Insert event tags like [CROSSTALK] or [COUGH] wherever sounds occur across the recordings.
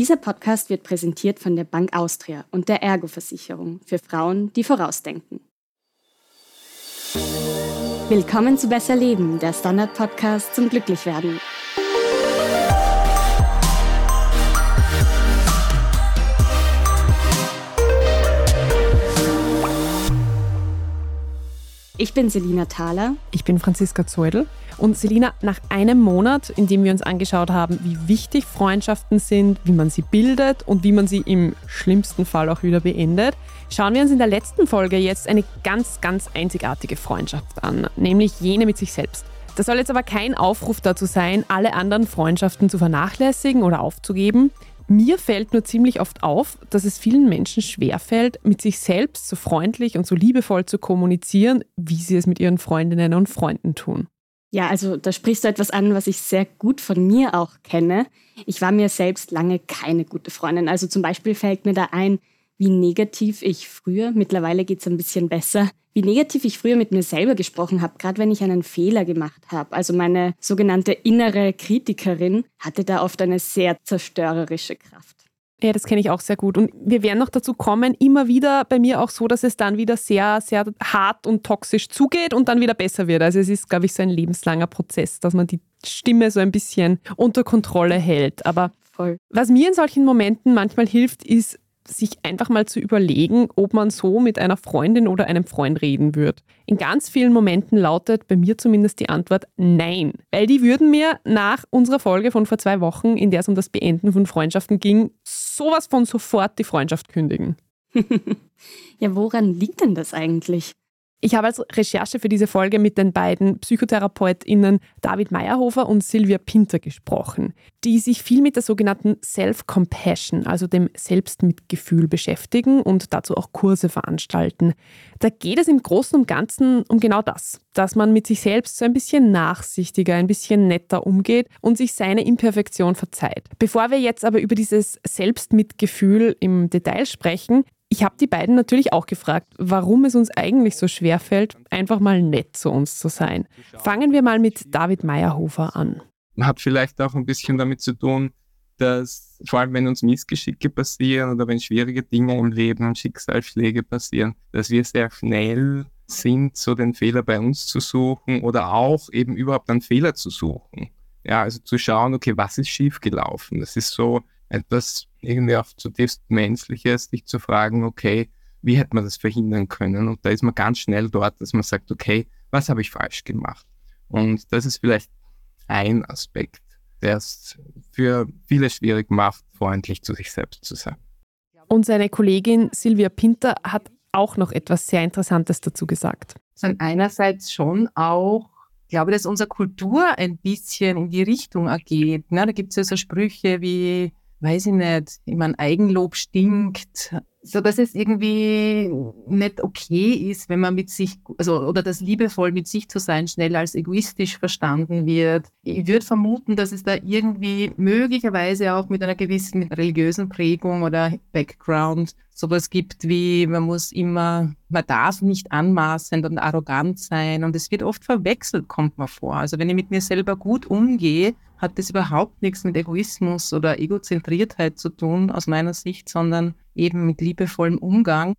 Dieser Podcast wird präsentiert von der Bank Austria und der Ergo-Versicherung für Frauen, die vorausdenken. Willkommen zu Besser Leben, der Standard-Podcast zum Glücklichwerden. Ich bin Selina Thaler. Ich bin Franziska Zeudel. Und Selina, nach einem Monat, in dem wir uns angeschaut haben, wie wichtig Freundschaften sind, wie man sie bildet und wie man sie im schlimmsten Fall auch wieder beendet, schauen wir uns in der letzten Folge jetzt eine ganz, ganz einzigartige Freundschaft an, nämlich jene mit sich selbst. Das soll jetzt aber kein Aufruf dazu sein, alle anderen Freundschaften zu vernachlässigen oder aufzugeben. Mir fällt nur ziemlich oft auf, dass es vielen Menschen schwerfällt, mit sich selbst so freundlich und so liebevoll zu kommunizieren, wie sie es mit ihren Freundinnen und Freunden tun. Ja, also da sprichst du etwas an, was ich sehr gut von mir auch kenne. Ich war mir selbst lange keine gute Freundin. Also zum Beispiel fällt mir da ein, wie negativ ich früher, mittlerweile geht es ein bisschen besser, wie negativ ich früher mit mir selber gesprochen habe, gerade wenn ich einen Fehler gemacht habe. Also meine sogenannte innere Kritikerin hatte da oft eine sehr zerstörerische Kraft. Ja, das kenne ich auch sehr gut. Und wir werden noch dazu kommen, immer wieder bei mir auch so, dass es dann wieder sehr, sehr hart und toxisch zugeht und dann wieder besser wird. Also es ist, glaube ich, so ein lebenslanger Prozess, dass man die Stimme so ein bisschen unter Kontrolle hält. Aber Voll. was mir in solchen Momenten manchmal hilft, ist sich einfach mal zu überlegen, ob man so mit einer Freundin oder einem Freund reden wird. In ganz vielen Momenten lautet bei mir zumindest die Antwort Nein, weil die würden mir nach unserer Folge von vor zwei Wochen, in der es um das Beenden von Freundschaften ging, sowas von sofort die Freundschaft kündigen. [LAUGHS] ja, woran liegt denn das eigentlich? Ich habe als Recherche für diese Folge mit den beiden PsychotherapeutInnen David Meyerhofer und Silvia Pinter gesprochen, die sich viel mit der sogenannten Self-Compassion, also dem Selbstmitgefühl beschäftigen und dazu auch Kurse veranstalten. Da geht es im Großen und Ganzen um genau das, dass man mit sich selbst so ein bisschen nachsichtiger, ein bisschen netter umgeht und sich seine Imperfektion verzeiht. Bevor wir jetzt aber über dieses Selbstmitgefühl im Detail sprechen, ich habe die beiden natürlich auch gefragt, warum es uns eigentlich so schwer fällt, einfach mal nett zu uns zu sein. Fangen wir mal mit David Meyerhofer an. Hat vielleicht auch ein bisschen damit zu tun, dass vor allem wenn uns Missgeschicke passieren oder wenn schwierige Dinge im Leben und Schicksalsschläge passieren, dass wir sehr schnell sind, so den Fehler bei uns zu suchen oder auch eben überhaupt einen Fehler zu suchen. Ja, also zu schauen, okay, was ist schiefgelaufen? Das ist so etwas irgendwie auch zutiefst Menschliches, dich zu fragen, okay, wie hätte man das verhindern können? Und da ist man ganz schnell dort, dass man sagt, okay, was habe ich falsch gemacht? Und das ist vielleicht ein Aspekt, der es für viele schwierig macht, freundlich zu sich selbst zu sein. Und seine Kollegin Silvia Pinter hat auch noch etwas sehr Interessantes dazu gesagt. Sondern einerseits schon auch, ich glaube, dass unsere Kultur ein bisschen in die Richtung ergeht. Ne? Da gibt es ja so Sprüche wie weiß ich nicht, ich meine, Eigenlob stinkt, so dass es irgendwie nicht okay ist, wenn man mit sich, also oder das liebevoll mit sich zu sein schnell als egoistisch verstanden wird. Ich würde vermuten, dass es da irgendwie möglicherweise auch mit einer gewissen religiösen Prägung oder Background sowas gibt wie, man muss immer, man darf nicht anmaßend und arrogant sein und es wird oft verwechselt, kommt man vor. Also wenn ich mit mir selber gut umgehe, hat das überhaupt nichts mit Egoismus oder Egozentriertheit zu tun, aus meiner Sicht, sondern eben mit liebevollem Umgang.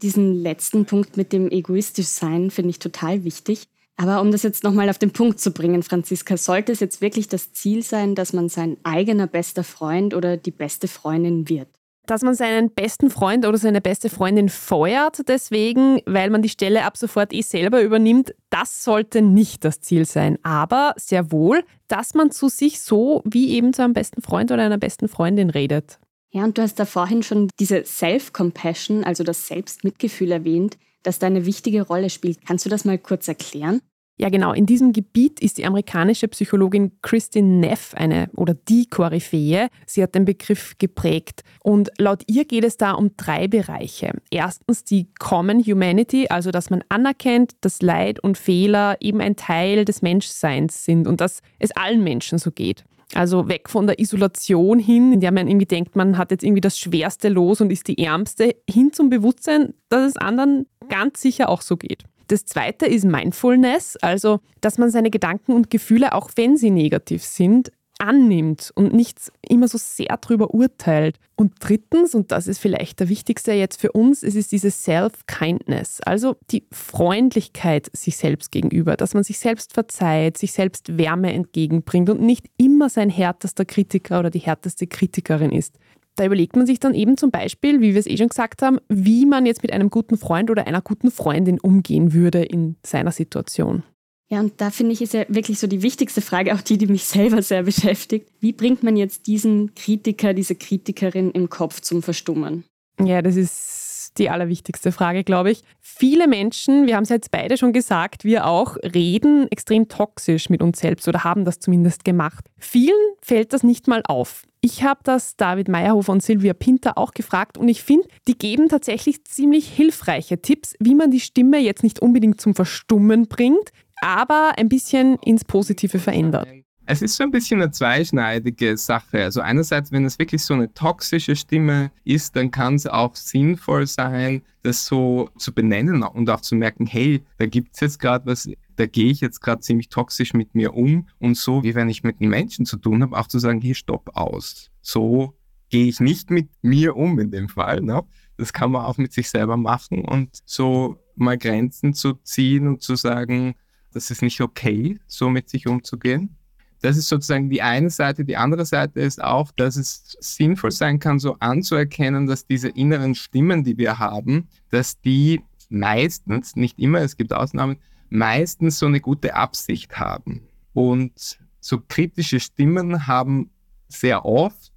Diesen letzten Punkt mit dem egoistisch sein finde ich total wichtig. Aber um das jetzt nochmal auf den Punkt zu bringen, Franziska, sollte es jetzt wirklich das Ziel sein, dass man sein eigener bester Freund oder die beste Freundin wird? Dass man seinen besten Freund oder seine beste Freundin feuert, deswegen, weil man die Stelle ab sofort eh selber übernimmt, das sollte nicht das Ziel sein. Aber sehr wohl, dass man zu sich so wie eben zu einem besten Freund oder einer besten Freundin redet. Ja, und du hast da vorhin schon diese Self-Compassion, also das Selbstmitgefühl erwähnt, das da eine wichtige Rolle spielt. Kannst du das mal kurz erklären? Ja, genau. In diesem Gebiet ist die amerikanische Psychologin Kristin Neff eine oder die Koryphäe. Sie hat den Begriff geprägt. Und laut ihr geht es da um drei Bereiche. Erstens die Common Humanity, also dass man anerkennt, dass Leid und Fehler eben ein Teil des Menschseins sind und dass es allen Menschen so geht. Also weg von der Isolation hin, in der man irgendwie denkt, man hat jetzt irgendwie das Schwerste los und ist die Ärmste, hin zum Bewusstsein, dass es anderen ganz sicher auch so geht. Das zweite ist Mindfulness, also dass man seine Gedanken und Gefühle, auch wenn sie negativ sind, annimmt und nicht immer so sehr drüber urteilt. Und drittens, und das ist vielleicht der wichtigste jetzt für uns, es ist diese Self-Kindness, also die Freundlichkeit sich selbst gegenüber, dass man sich selbst verzeiht, sich selbst Wärme entgegenbringt und nicht immer sein härtester Kritiker oder die härteste Kritikerin ist. Da überlegt man sich dann eben zum Beispiel, wie wir es eh schon gesagt haben, wie man jetzt mit einem guten Freund oder einer guten Freundin umgehen würde in seiner Situation. Ja, und da finde ich, ist ja wirklich so die wichtigste Frage, auch die, die mich selber sehr beschäftigt. Wie bringt man jetzt diesen Kritiker, diese Kritikerin im Kopf zum Verstummen? Ja, das ist die allerwichtigste Frage, glaube ich. Viele Menschen, wir haben es jetzt beide schon gesagt, wir auch, reden extrem toxisch mit uns selbst oder haben das zumindest gemacht. Vielen fällt das nicht mal auf. Ich habe das David Meyerhofer und Silvia Pinter auch gefragt und ich finde, die geben tatsächlich ziemlich hilfreiche Tipps, wie man die Stimme jetzt nicht unbedingt zum Verstummen bringt, aber ein bisschen ins Positive verändert. Es ist so ein bisschen eine zweischneidige Sache. Also einerseits, wenn es wirklich so eine toxische Stimme ist, dann kann es auch sinnvoll sein, das so zu benennen und auch zu merken, hey, da gibt es jetzt gerade was, da gehe ich jetzt gerade ziemlich toxisch mit mir um und so, wie wenn ich mit einem Menschen zu tun habe, auch zu sagen, hey, stopp aus. So gehe ich nicht mit mir um in dem Fall. Ne? Das kann man auch mit sich selber machen und so mal Grenzen zu ziehen und zu sagen, das ist nicht okay, so mit sich umzugehen. Das ist sozusagen die eine Seite. Die andere Seite ist auch, dass es sinnvoll sein kann, so anzuerkennen, dass diese inneren Stimmen, die wir haben, dass die meistens, nicht immer, es gibt Ausnahmen, meistens so eine gute Absicht haben. Und so kritische Stimmen haben sehr oft,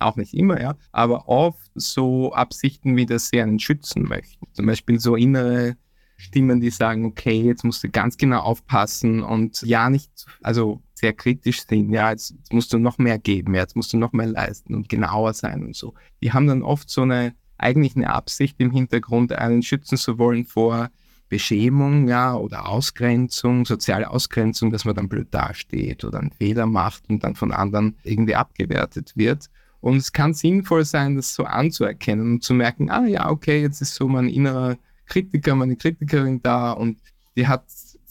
auch nicht immer, ja, aber oft so Absichten, wie dass sie einen schützen möchten. Zum Beispiel so innere Stimmen, die sagen, okay, jetzt musst du ganz genau aufpassen und ja, nicht, also sehr kritisch sind, ja, jetzt, musst du noch mehr geben, jetzt musst du noch mehr leisten und genauer sein und so. Die haben dann oft so eine, eigentlich eine Absicht im Hintergrund, einen schützen zu wollen vor Beschämung, ja, oder Ausgrenzung, soziale Ausgrenzung, dass man dann blöd dasteht oder einen Fehler macht und dann von anderen irgendwie abgewertet wird. Und es kann sinnvoll sein, das so anzuerkennen und zu merken, ah ja, okay, jetzt ist so mein innerer Kritiker, meine Kritikerin da und die hat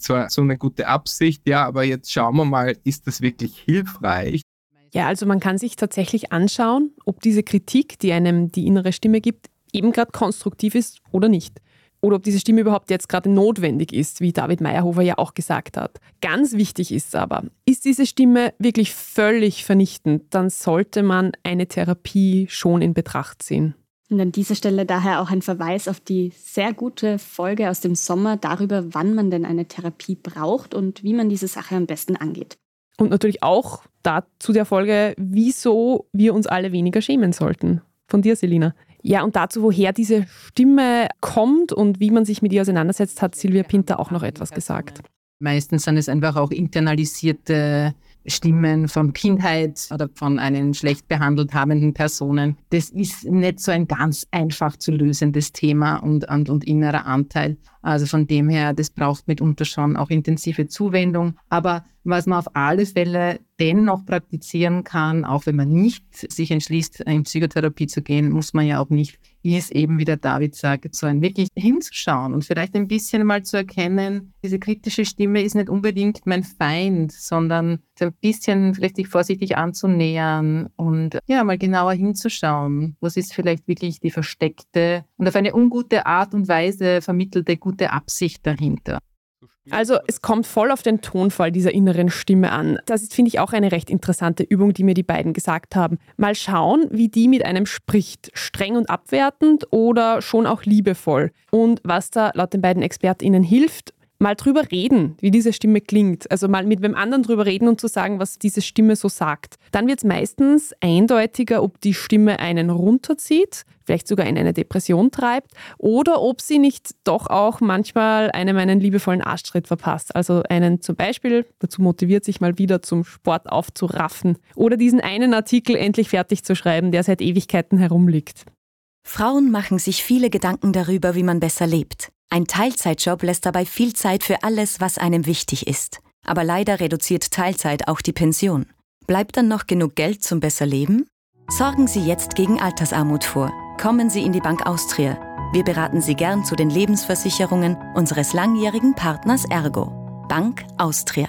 zwar so eine gute Absicht, ja, aber jetzt schauen wir mal, ist das wirklich hilfreich? Ja, also man kann sich tatsächlich anschauen, ob diese Kritik, die einem die innere Stimme gibt, eben gerade konstruktiv ist oder nicht. Oder ob diese Stimme überhaupt jetzt gerade notwendig ist, wie David Meyerhofer ja auch gesagt hat. Ganz wichtig ist aber, ist diese Stimme wirklich völlig vernichtend, dann sollte man eine Therapie schon in Betracht ziehen. Und an dieser Stelle daher auch ein Verweis auf die sehr gute Folge aus dem Sommer darüber, wann man denn eine Therapie braucht und wie man diese Sache am besten angeht. Und natürlich auch dazu der Folge, wieso wir uns alle weniger schämen sollten. Von dir, Selina. Ja, und dazu, woher diese Stimme kommt und wie man sich mit ihr auseinandersetzt, hat Silvia Pinter auch noch etwas gesagt. Meistens sind es einfach auch internalisierte Stimmen von Kindheit oder von einen schlecht behandelt habenden Personen. Das ist nicht so ein ganz einfach zu lösendes Thema und, und, und innerer Anteil. Also von dem her, das braucht mitunter schon auch intensive Zuwendung. Aber was man auf alle Fälle dennoch praktizieren kann, auch wenn man nicht sich entschließt, in Psychotherapie zu gehen, muss man ja auch nicht, ist eben, wie der David sagt, so ein wirklich hinzuschauen und vielleicht ein bisschen mal zu erkennen, diese kritische Stimme ist nicht unbedingt mein Feind, sondern ein bisschen vielleicht sich vorsichtig anzunähern und ja, mal genauer hinzuschauen, was ist vielleicht wirklich die versteckte und auf eine ungute Art und Weise vermittelte gute Absicht dahinter. Also es kommt voll auf den Tonfall dieser inneren Stimme an. Das ist, finde ich, auch eine recht interessante Übung, die mir die beiden gesagt haben. Mal schauen, wie die mit einem spricht. Streng und abwertend oder schon auch liebevoll. Und was da laut den beiden ExpertInnen hilft, mal drüber reden, wie diese Stimme klingt. Also mal mit wem anderen drüber reden und zu sagen, was diese Stimme so sagt. Dann wird es meistens eindeutiger, ob die Stimme einen runterzieht, vielleicht sogar in eine Depression treibt, oder ob sie nicht doch auch manchmal einem einen liebevollen Arschtritt verpasst. Also einen zum Beispiel dazu motiviert, sich mal wieder zum Sport aufzuraffen oder diesen einen Artikel endlich fertig zu schreiben, der seit Ewigkeiten herumliegt. Frauen machen sich viele Gedanken darüber, wie man besser lebt. Ein Teilzeitjob lässt dabei viel Zeit für alles, was einem wichtig ist. Aber leider reduziert Teilzeit auch die Pension. Bleibt dann noch genug Geld zum besser Leben? Sorgen Sie jetzt gegen Altersarmut vor. Kommen Sie in die Bank Austria. Wir beraten Sie gern zu den Lebensversicherungen unseres langjährigen Partners Ergo. Bank Austria.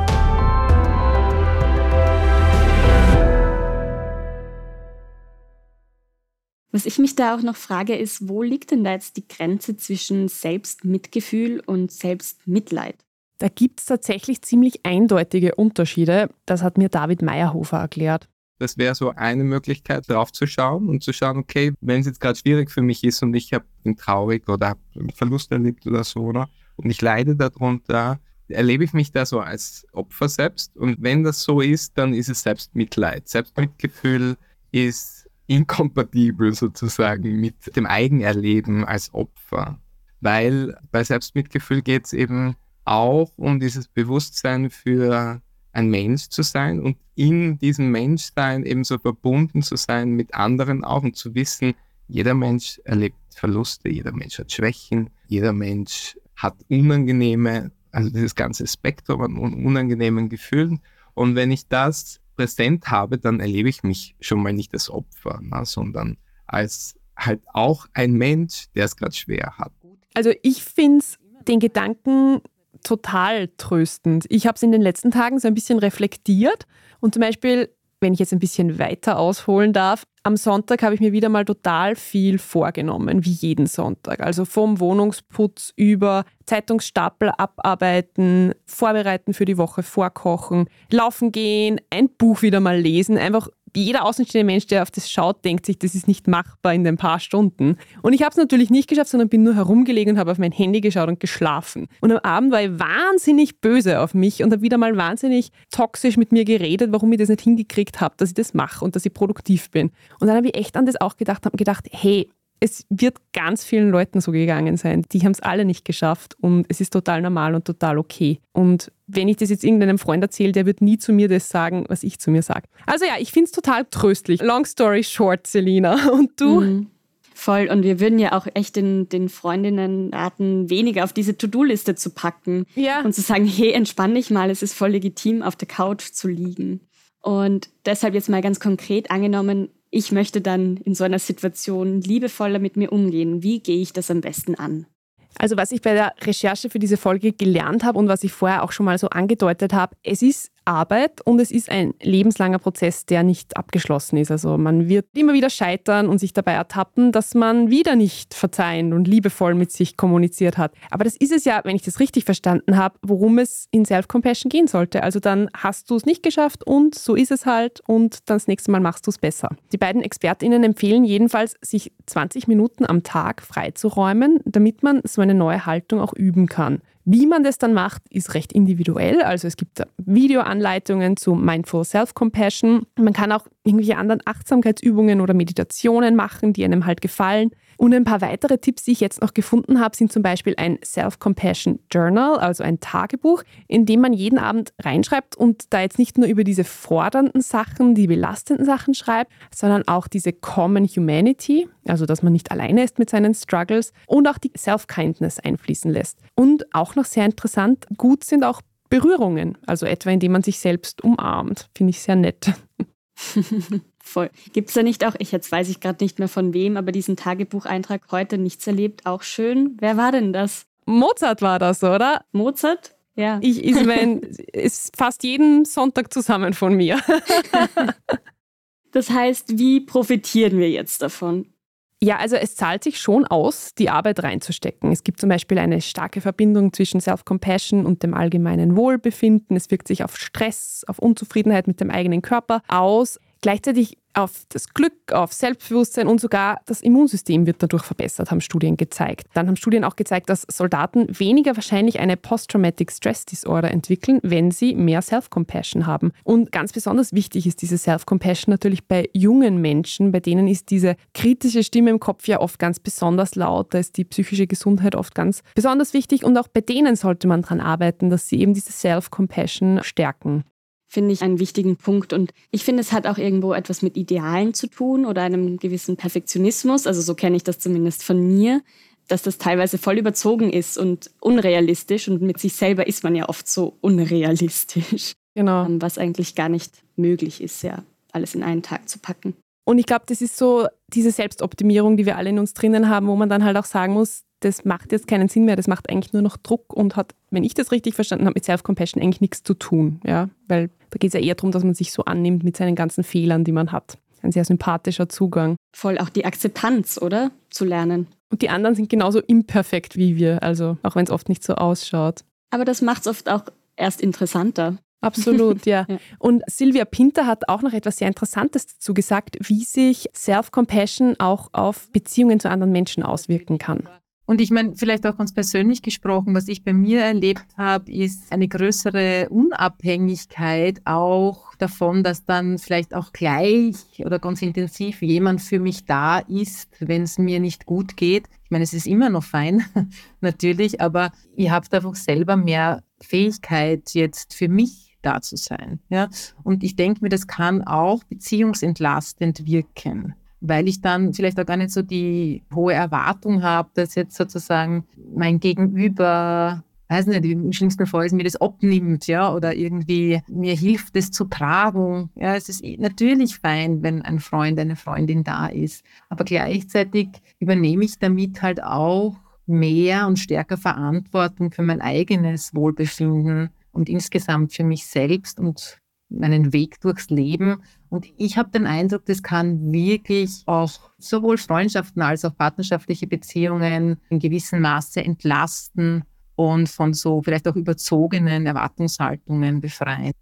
Was ich mich da auch noch frage, ist, wo liegt denn da jetzt die Grenze zwischen Selbstmitgefühl und Selbstmitleid? Da gibt es tatsächlich ziemlich eindeutige Unterschiede. Das hat mir David Meyerhofer erklärt. Das wäre so eine Möglichkeit, drauf zu schauen und zu schauen, okay, wenn es jetzt gerade schwierig für mich ist und ich habe bin traurig oder habe einen Verlust erlebt oder so, oder? Und ich leide darunter, erlebe ich mich da so als Opfer selbst. Und wenn das so ist, dann ist es Selbstmitleid. Selbstmitgefühl ist inkompatibel sozusagen mit dem Eigenerleben als Opfer. Weil bei Selbstmitgefühl geht es eben auch um dieses Bewusstsein für ein Mensch zu sein und in diesem Menschsein eben so verbunden zu sein mit anderen auch und zu wissen, jeder Mensch erlebt Verluste, jeder Mensch hat Schwächen, jeder Mensch hat unangenehme, also dieses ganze Spektrum an unangenehmen Gefühlen. Und wenn ich das präsent habe, dann erlebe ich mich schon mal nicht als Opfer, na, sondern als halt auch ein Mensch, der es gerade schwer hat. Also ich finde den Gedanken total tröstend. Ich habe es in den letzten Tagen so ein bisschen reflektiert und zum Beispiel, wenn ich jetzt ein bisschen weiter ausholen darf, am Sonntag habe ich mir wieder mal total viel vorgenommen, wie jeden Sonntag. Also vom Wohnungsputz über Zeitungsstapel abarbeiten, vorbereiten für die Woche, vorkochen, laufen gehen, ein Buch wieder mal lesen, einfach jeder außenstehende Mensch, der auf das schaut, denkt sich, das ist nicht machbar in den paar Stunden. Und ich habe es natürlich nicht geschafft, sondern bin nur herumgelegen und habe auf mein Handy geschaut und geschlafen. Und am Abend war ich wahnsinnig böse auf mich und habe wieder mal wahnsinnig toxisch mit mir geredet, warum ich das nicht hingekriegt habe, dass ich das mache und dass ich produktiv bin. Und dann habe ich echt an das auch gedacht, habe gedacht, hey, es wird ganz vielen Leuten so gegangen sein. Die haben es alle nicht geschafft und es ist total normal und total okay. Und wenn ich das jetzt irgendeinem Freund erzähle, der wird nie zu mir das sagen, was ich zu mir sage. Also ja, ich finde es total tröstlich. Long story short, Selina. [LAUGHS] Und du? Mhm. Voll. Und wir würden ja auch echt den, den Freundinnen raten, weniger auf diese To-Do-Liste zu packen. Ja. Und zu sagen, hey, entspann dich mal, es ist voll legitim, auf der Couch zu liegen. Und deshalb jetzt mal ganz konkret angenommen, ich möchte dann in so einer Situation liebevoller mit mir umgehen. Wie gehe ich das am besten an? Also was ich bei der Recherche für diese Folge gelernt habe und was ich vorher auch schon mal so angedeutet habe, es ist Arbeit und es ist ein lebenslanger Prozess, der nicht abgeschlossen ist. Also man wird immer wieder scheitern und sich dabei ertappen, dass man wieder nicht verzeihend und liebevoll mit sich kommuniziert hat. Aber das ist es ja, wenn ich das richtig verstanden habe, worum es in Self-Compassion gehen sollte. Also dann hast du es nicht geschafft und so ist es halt und dann das nächste Mal machst du es besser. Die beiden ExpertInnen empfehlen jedenfalls, sich 20 Minuten am Tag freizuräumen, damit man so eine neue Haltung auch üben kann. Wie man das dann macht, ist recht individuell. Also es gibt Videoanleitungen zu Mindful Self-Compassion. Man kann auch irgendwelche anderen Achtsamkeitsübungen oder Meditationen machen, die einem halt gefallen. Und ein paar weitere Tipps, die ich jetzt noch gefunden habe, sind zum Beispiel ein Self-Compassion Journal, also ein Tagebuch, in dem man jeden Abend reinschreibt und da jetzt nicht nur über diese fordernden Sachen, die belastenden Sachen schreibt, sondern auch diese Common Humanity, also dass man nicht alleine ist mit seinen Struggles und auch die Self-Kindness einfließen lässt. Und auch noch sehr interessant, gut sind auch Berührungen, also etwa indem man sich selbst umarmt. Finde ich sehr nett. [LAUGHS] Voll. Gibt es da nicht auch, ich jetzt weiß ich gerade nicht mehr von wem, aber diesen Tagebucheintrag heute nichts erlebt, auch schön? Wer war denn das? Mozart war das, oder? Mozart? Ja. Ich, ich meine, [LAUGHS] ist fast jeden Sonntag zusammen von mir. [LAUGHS] das heißt, wie profitieren wir jetzt davon? Ja, also es zahlt sich schon aus, die Arbeit reinzustecken. Es gibt zum Beispiel eine starke Verbindung zwischen Self-Compassion und dem allgemeinen Wohlbefinden. Es wirkt sich auf Stress, auf Unzufriedenheit mit dem eigenen Körper aus. Gleichzeitig auf das Glück, auf Selbstbewusstsein und sogar das Immunsystem wird dadurch verbessert, haben Studien gezeigt. Dann haben Studien auch gezeigt, dass Soldaten weniger wahrscheinlich eine Post-Traumatic Stress Disorder entwickeln, wenn sie mehr Self-Compassion haben. Und ganz besonders wichtig ist diese Self-Compassion natürlich bei jungen Menschen, bei denen ist diese kritische Stimme im Kopf ja oft ganz besonders laut, da ist die psychische Gesundheit oft ganz besonders wichtig und auch bei denen sollte man daran arbeiten, dass sie eben diese Self-Compassion stärken finde ich einen wichtigen Punkt. Und ich finde, es hat auch irgendwo etwas mit Idealen zu tun oder einem gewissen Perfektionismus. Also so kenne ich das zumindest von mir, dass das teilweise voll überzogen ist und unrealistisch. Und mit sich selber ist man ja oft so unrealistisch. Genau. Ähm, was eigentlich gar nicht möglich ist, ja, alles in einen Tag zu packen. Und ich glaube, das ist so diese Selbstoptimierung, die wir alle in uns drinnen haben, wo man dann halt auch sagen muss, das macht jetzt keinen Sinn mehr, das macht eigentlich nur noch Druck und hat, wenn ich das richtig verstanden habe, mit Self-Compassion eigentlich nichts zu tun. Ja? Weil da geht es ja eher darum, dass man sich so annimmt mit seinen ganzen Fehlern, die man hat. Ein sehr sympathischer Zugang. Voll auch die Akzeptanz, oder? Zu lernen. Und die anderen sind genauso imperfekt wie wir, also auch wenn es oft nicht so ausschaut. Aber das macht es oft auch erst interessanter. [LAUGHS] Absolut, ja. ja. Und Silvia Pinter hat auch noch etwas sehr Interessantes dazu gesagt, wie sich Self-Compassion auch auf Beziehungen zu anderen Menschen auswirken kann. Und ich meine, vielleicht auch ganz persönlich gesprochen, was ich bei mir erlebt habe, ist eine größere Unabhängigkeit auch davon, dass dann vielleicht auch gleich oder ganz intensiv jemand für mich da ist, wenn es mir nicht gut geht. Ich meine, es ist immer noch fein, [LAUGHS] natürlich, aber ihr habt einfach selber mehr Fähigkeit jetzt für mich da zu sein. Ja? Und ich denke mir, das kann auch beziehungsentlastend wirken weil ich dann vielleicht auch gar nicht so die hohe Erwartung habe, dass jetzt sozusagen mein Gegenüber, weiß nicht, im schlimmsten Fall mir das abnimmt, ja, oder irgendwie mir hilft, das zu tragen. Ja, es ist natürlich fein, wenn ein Freund, eine Freundin da ist. Aber gleichzeitig übernehme ich damit halt auch mehr und stärker Verantwortung für mein eigenes Wohlbefinden und insgesamt für mich selbst und meinen Weg durchs Leben. Und ich habe den Eindruck, das kann wirklich auch sowohl Freundschaften als auch partnerschaftliche Beziehungen in gewissem Maße entlasten und von so vielleicht auch überzogenen Erwartungshaltungen befreien.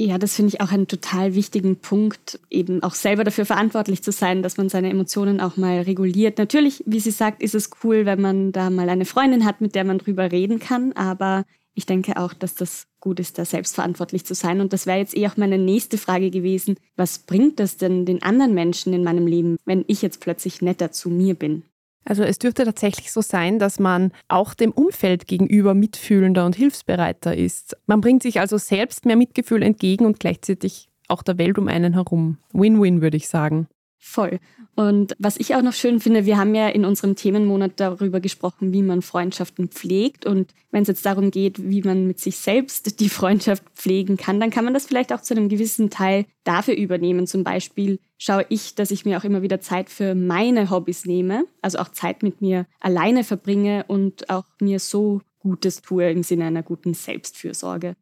Ja, das finde ich auch einen total wichtigen Punkt, eben auch selber dafür verantwortlich zu sein, dass man seine Emotionen auch mal reguliert. Natürlich, wie sie sagt, ist es cool, wenn man da mal eine Freundin hat, mit der man drüber reden kann, aber ich denke auch, dass das gut ist, da selbstverantwortlich zu sein. Und das wäre jetzt eh auch meine nächste Frage gewesen. Was bringt das denn den anderen Menschen in meinem Leben, wenn ich jetzt plötzlich netter zu mir bin? Also es dürfte tatsächlich so sein, dass man auch dem Umfeld gegenüber mitfühlender und hilfsbereiter ist. Man bringt sich also selbst mehr Mitgefühl entgegen und gleichzeitig auch der Welt um einen herum. Win-win, würde ich sagen. Voll. Und was ich auch noch schön finde, wir haben ja in unserem Themenmonat darüber gesprochen, wie man Freundschaften pflegt. Und wenn es jetzt darum geht, wie man mit sich selbst die Freundschaft pflegen kann, dann kann man das vielleicht auch zu einem gewissen Teil dafür übernehmen. Zum Beispiel schaue ich, dass ich mir auch immer wieder Zeit für meine Hobbys nehme, also auch Zeit mit mir alleine verbringe und auch mir so Gutes tue im Sinne einer guten Selbstfürsorge.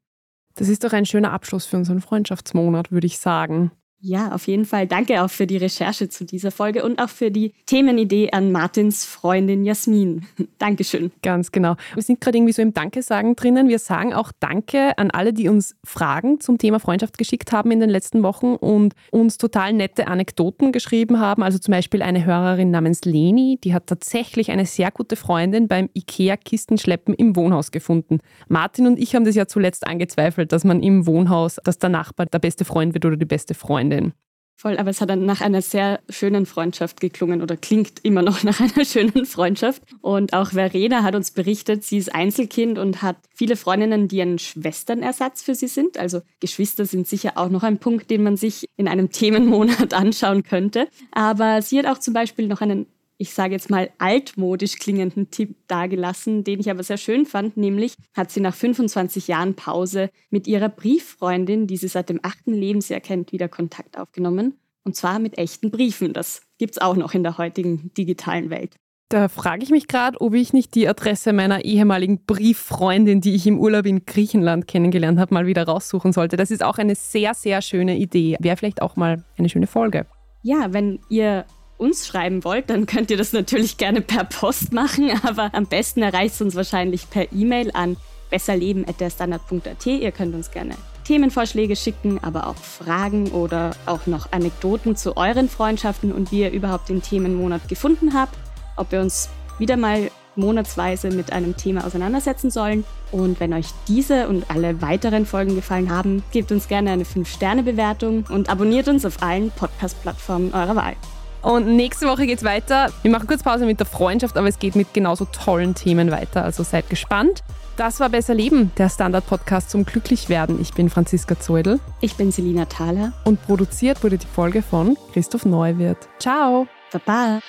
Das ist doch ein schöner Abschluss für unseren Freundschaftsmonat, würde ich sagen. Ja, auf jeden Fall. Danke auch für die Recherche zu dieser Folge und auch für die Themenidee an Martins Freundin Jasmin. [LAUGHS] Dankeschön. Ganz genau. Wir sind gerade irgendwie so im Danke-Sagen drinnen. Wir sagen auch Danke an alle, die uns Fragen zum Thema Freundschaft geschickt haben in den letzten Wochen und uns total nette Anekdoten geschrieben haben. Also zum Beispiel eine Hörerin namens Leni, die hat tatsächlich eine sehr gute Freundin beim IKEA-Kistenschleppen im Wohnhaus gefunden. Martin und ich haben das ja zuletzt angezweifelt, dass man im Wohnhaus, dass der Nachbar der beste Freund wird oder die beste Freundin. Freundin. Voll, aber es hat dann nach einer sehr schönen Freundschaft geklungen oder klingt immer noch [LAUGHS] nach einer schönen Freundschaft. Und auch Verena hat uns berichtet, sie ist Einzelkind und hat viele Freundinnen, die ein Schwesternersatz für sie sind. Also Geschwister sind sicher auch noch ein Punkt, den man sich in einem Themenmonat [LAUGHS] anschauen könnte. Aber sie hat auch zum Beispiel noch einen ich sage jetzt mal, altmodisch klingenden Tipp dargelassen, den ich aber sehr schön fand, nämlich hat sie nach 25 Jahren Pause mit ihrer Brieffreundin, die sie seit dem achten Lebensjahr kennt, wieder Kontakt aufgenommen. Und zwar mit echten Briefen. Das gibt es auch noch in der heutigen digitalen Welt. Da frage ich mich gerade, ob ich nicht die Adresse meiner ehemaligen Brieffreundin, die ich im Urlaub in Griechenland kennengelernt habe, mal wieder raussuchen sollte. Das ist auch eine sehr, sehr schöne Idee. Wäre vielleicht auch mal eine schöne Folge. Ja, wenn ihr uns schreiben wollt, dann könnt ihr das natürlich gerne per Post machen, [LAUGHS] aber am besten erreicht uns wahrscheinlich per E-Mail an besserleben.derstandard.at. Ihr könnt uns gerne Themenvorschläge schicken, aber auch Fragen oder auch noch Anekdoten zu euren Freundschaften und wie ihr überhaupt den Themenmonat gefunden habt, ob wir uns wieder mal monatsweise mit einem Thema auseinandersetzen sollen. Und wenn euch diese und alle weiteren Folgen gefallen haben, gebt uns gerne eine 5-Sterne-Bewertung und abonniert uns auf allen Podcast-Plattformen eurer Wahl. Und nächste Woche geht's weiter. Wir machen kurz Pause mit der Freundschaft, aber es geht mit genauso tollen Themen weiter. Also seid gespannt. Das war Besser Leben, der Standard-Podcast zum Glücklichwerden. Ich bin Franziska Zeudel. Ich bin Selina Thaler. Und produziert wurde die Folge von Christoph Neuwirth. Ciao. Baba.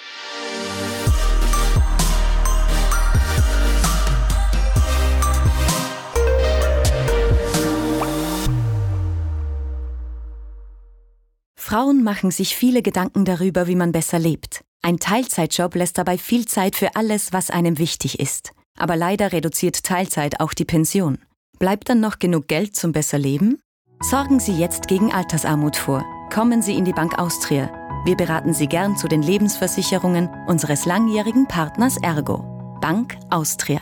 Frauen machen sich viele Gedanken darüber, wie man besser lebt. Ein Teilzeitjob lässt dabei viel Zeit für alles, was einem wichtig ist. Aber leider reduziert Teilzeit auch die Pension. Bleibt dann noch genug Geld zum besser Leben? Sorgen Sie jetzt gegen Altersarmut vor. Kommen Sie in die Bank Austria. Wir beraten Sie gern zu den Lebensversicherungen unseres langjährigen Partners Ergo. Bank Austria.